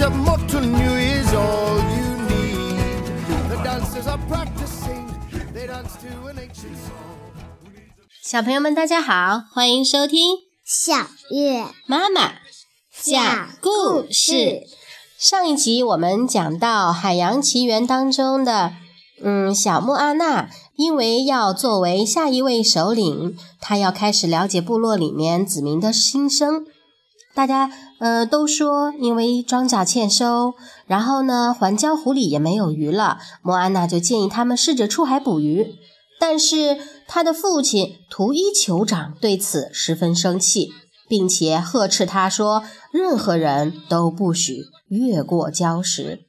The of Motunui is all you need. The dancers are practicing, they dance to an ancient song. 小朋友们，大家好，欢迎收听小月妈妈讲故事。上一集我们讲到《海洋奇缘》当中的，嗯，小莫阿娜因为要作为下一位首领，她要开始了解部落里面子民的心声。大家呃都说，因为庄稼欠收，然后呢环礁湖里也没有鱼了，莫安娜就建议他们试着出海捕鱼。但是他的父亲图伊酋长对此十分生气，并且呵斥他说：“任何人都不许越过礁石。”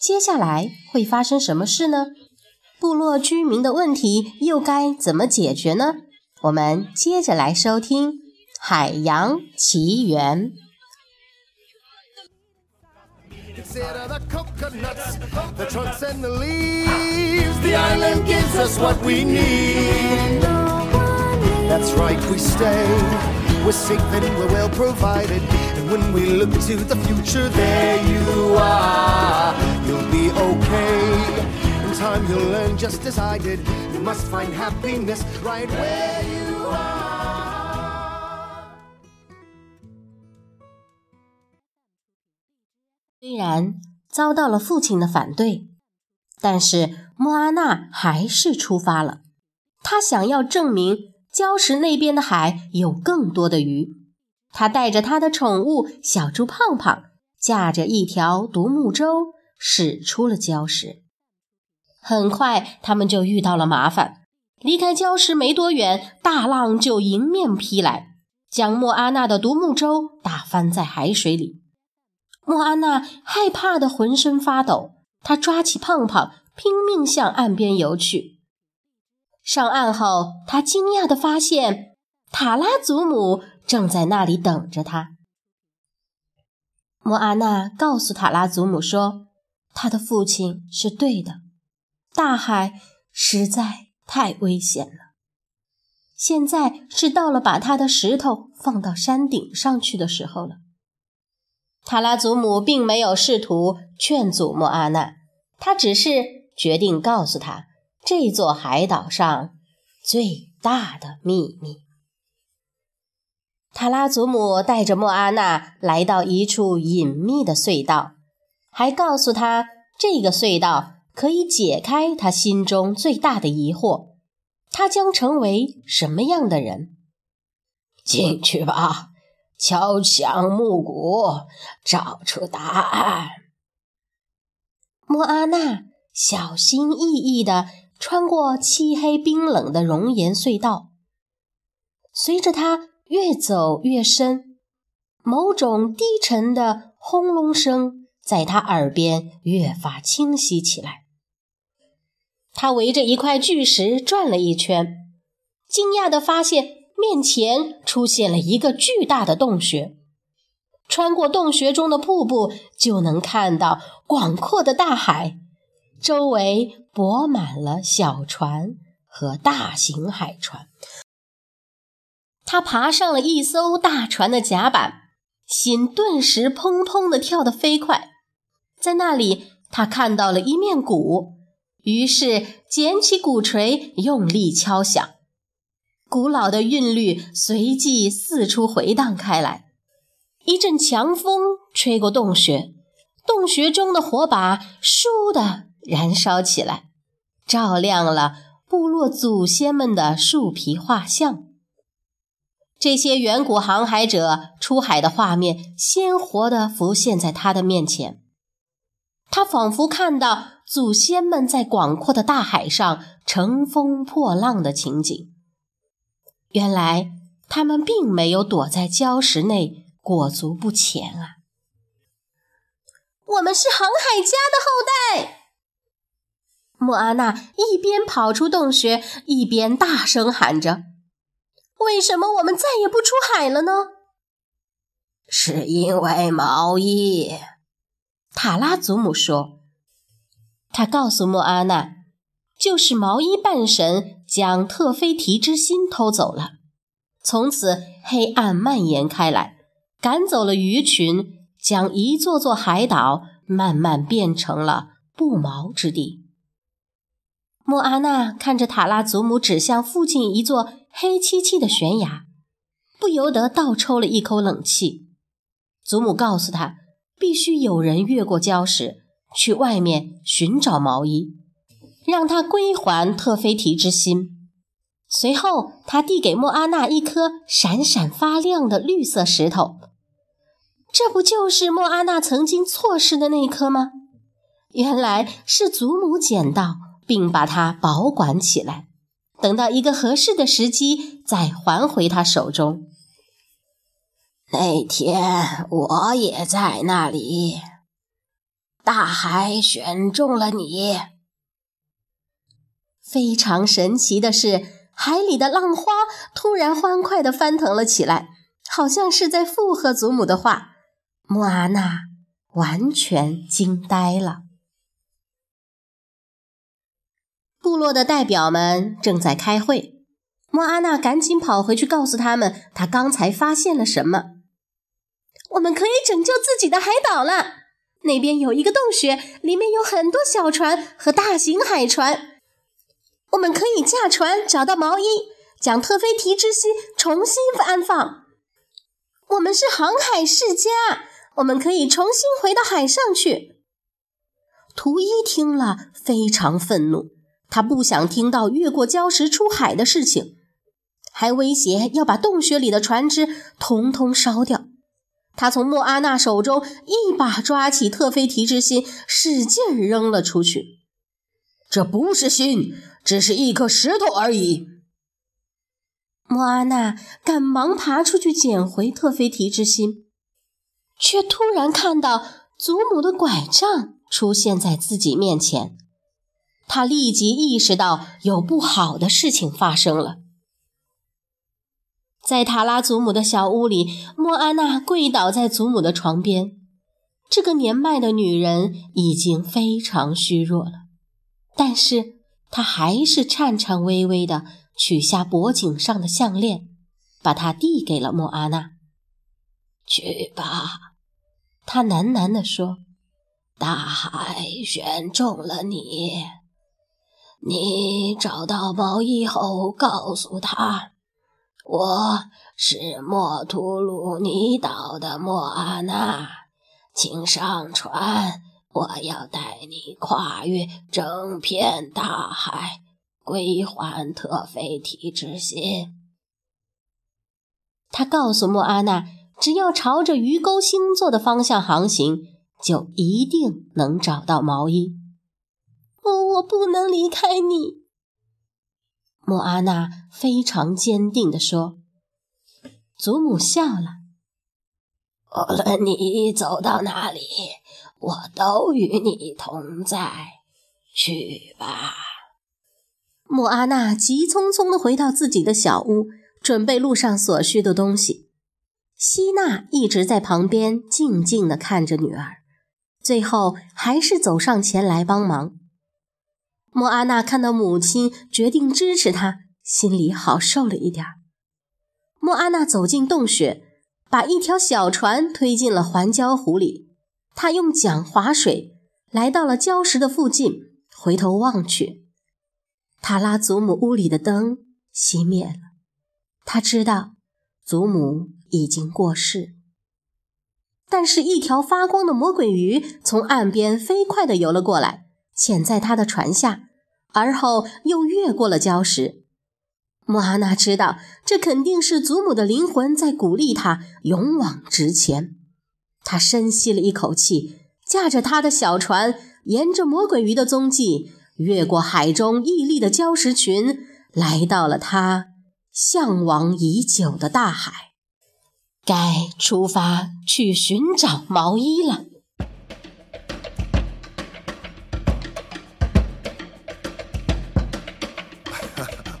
接下来会发生什么事呢？部落居民的问题又该怎么解决呢？我们接着来收听《海洋奇缘》。 Consider the coconuts, the trunks and the leaves. The island gives us what we need. That's right, we stay. We're safe and we're well provided. And when we look to the future, there you are. You'll be okay. In time, you'll learn just as I did. You must find happiness right where you are. 虽然遭到了父亲的反对，但是莫阿娜还是出发了。他想要证明礁石那边的海有更多的鱼。他带着他的宠物小猪胖胖，驾着一条独木舟驶出了礁石。很快，他们就遇到了麻烦。离开礁石没多远，大浪就迎面劈来，将莫阿娜的独木舟打翻在海水里。莫安娜害怕的浑身发抖，她抓起胖胖，拼命向岸边游去。上岸后，她惊讶的发现塔拉祖母正在那里等着她。莫安娜告诉塔拉祖母说：“她的父亲是对的，大海实在太危险了。现在是到了把他的石头放到山顶上去的时候了。”塔拉祖母并没有试图劝阻莫阿娜，她只是决定告诉她这座海岛上最大的秘密。塔拉祖母带着莫阿娜来到一处隐秘的隧道，还告诉她这个隧道可以解开她心中最大的疑惑：她将成为什么样的人？进去吧。敲响木鼓，找出答案。莫阿娜小心翼翼地穿过漆黑冰冷的熔岩隧道，随着她越走越深，某种低沉的轰隆声在她耳边越发清晰起来。她围着一块巨石转了一圈，惊讶地发现。面前出现了一个巨大的洞穴，穿过洞穴中的瀑布，就能看到广阔的大海，周围泊满了小船和大型海船。他爬上了一艘大船的甲板，心顿时砰砰地跳得飞快。在那里，他看到了一面鼓，于是捡起鼓槌，用力敲响。古老的韵律随即四处回荡开来，一阵强风吹过洞穴，洞穴中的火把倏地燃烧起来，照亮了部落祖先们的树皮画像。这些远古航海者出海的画面鲜活地浮现在他的面前，他仿佛看到祖先们在广阔的大海上乘风破浪的情景。原来他们并没有躲在礁石内裹足不前啊！我们是航海家的后代。莫阿娜一边跑出洞穴，一边大声喊着：“为什么我们再也不出海了呢？”是因为毛衣。塔拉祖母说：“他告诉莫阿娜。”就是毛衣半神将特菲提之心偷走了。从此黑暗蔓延开来，赶走了鱼群，将一座座海岛慢慢变成了不毛之地。莫阿娜看着塔拉祖母指向附近一座黑漆漆的悬崖，不由得倒抽了一口冷气。祖母告诉他，必须有人越过礁石，去外面寻找毛衣，让他归还特菲提之心。随后，他递给莫阿娜一颗闪闪发亮的绿色石头，这不就是莫阿娜曾经错失的那颗吗？原来是祖母捡到。并把它保管起来，等到一个合适的时机再还回他手中。那天我也在那里，大海选中了你。非常神奇的是，海里的浪花突然欢快地翻腾了起来，好像是在附和祖母的话。莫阿娜完全惊呆了。部落的代表们正在开会，莫阿娜赶紧跑回去告诉他们，她刚才发现了什么。我们可以拯救自己的海岛了。那边有一个洞穴，里面有很多小船和大型海船。我们可以驾船找到毛衣，将特菲提之心重新安放。我们是航海世家，我们可以重新回到海上去。图一听了，非常愤怒。他不想听到越过礁石出海的事情，还威胁要把洞穴里的船只统统烧掉。他从莫阿娜手中一把抓起特菲提之心，使劲扔了出去。这不是心，只是一颗石头而已。莫阿娜赶忙爬出去捡回特菲提之心，却突然看到祖母的拐杖出现在自己面前。他立即意识到有不好的事情发生了。在塔拉祖母的小屋里，莫安娜跪倒在祖母的床边。这个年迈的女人已经非常虚弱了，但是他还是颤颤巍巍地取下脖颈上的项链，把它递给了莫阿娜。去吧，他喃喃地说：“大海选中了你。”你找到毛衣后，告诉他，我是莫图鲁尼岛的莫阿娜，请上船，我要带你跨越整片大海，归还特菲提之心。他告诉莫阿娜，只要朝着鱼钩星座的方向航行，就一定能找到毛衣。我不能离开你，莫阿娜非常坚定地说。祖母笑了。无论你走到哪里，我都与你同在。去吧。莫阿娜急匆匆地回到自己的小屋，准备路上所需的东西。希娜一直在旁边静静地看着女儿，最后还是走上前来帮忙。莫阿娜看到母亲决定支持她，心里好受了一点儿。莫阿娜走进洞穴，把一条小船推进了环礁湖里。他用桨划水，来到了礁石的附近，回头望去，塔拉祖母屋里的灯熄灭了。他知道祖母已经过世，但是，一条发光的魔鬼鱼从岸边飞快地游了过来，潜在他的船下。而后又越过了礁石。莫阿娜知道，这肯定是祖母的灵魂在鼓励他勇往直前。他深吸了一口气，驾着他的小船，沿着魔鬼鱼的踪迹，越过海中屹立的礁石群，来到了他向往已久的大海。该出发去寻找毛衣了。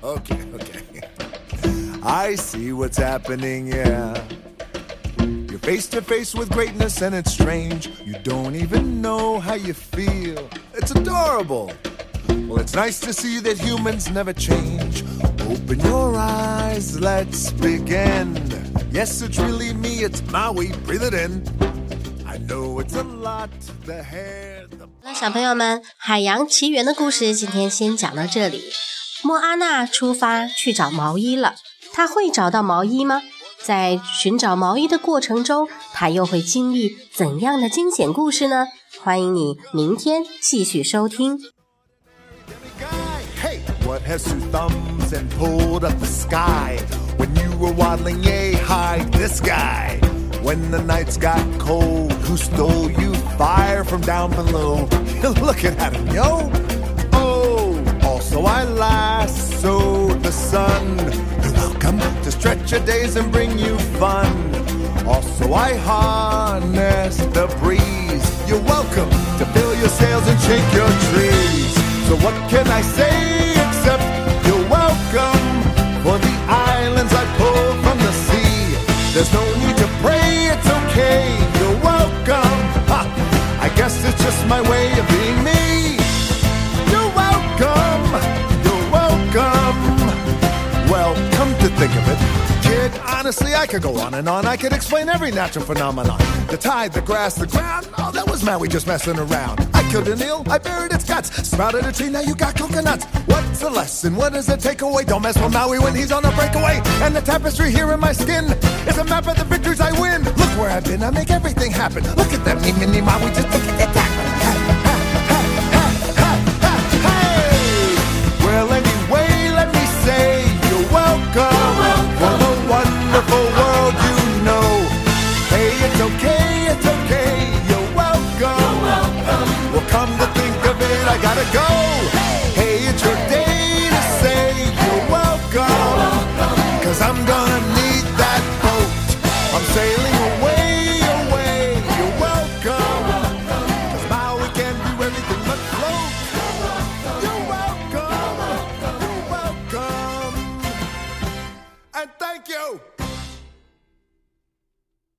okok I see what's happening, yeah. Face to face with greatness and it's strange. You don't even know how you feel. It's adorable. Well, it's nice to see that humans never change. Open your eyes, let's begin. Yes, it's really me, it's Maui, breathe it in. I know it's a lot, the hair, the 那小朋友们，《海洋奇缘》的故事今天先讲到这里。莫阿娜出发去找毛衣了，她会找到毛衣吗？在寻找毛衣的过程中，她又会经历怎样的惊险故事呢？欢迎你明天继续收听。 guy. Hey, what has two thumbs and pulled up the sky? When you were waddling yay high, this guy. When the nights got cold, who stole you fire from down below? You're looking at him, yo. Oh, also I lassoed the sun. Your days and bring you fun. Also I harness the breeze. You're welcome to fill your sails and shake your trees. So what can I say except you're welcome for the islands I pull from the sea? There's no need to pray, it's okay. You're welcome. Ha! I guess it's just my way of being me. Honestly, I could go on and on. I could explain every natural phenomenon. The tide, the grass, the ground. Oh, that was Maui just messing around. I killed an eel, I buried its guts. Sprouted a tree, now you got coconuts. What's the lesson? What does it take away? Don't mess with Maui when he's on a breakaway. And the tapestry here in my skin is a map of the victories I win. Look where I've been, I make everything happen. Look at that, me, mini Maui, just look at that.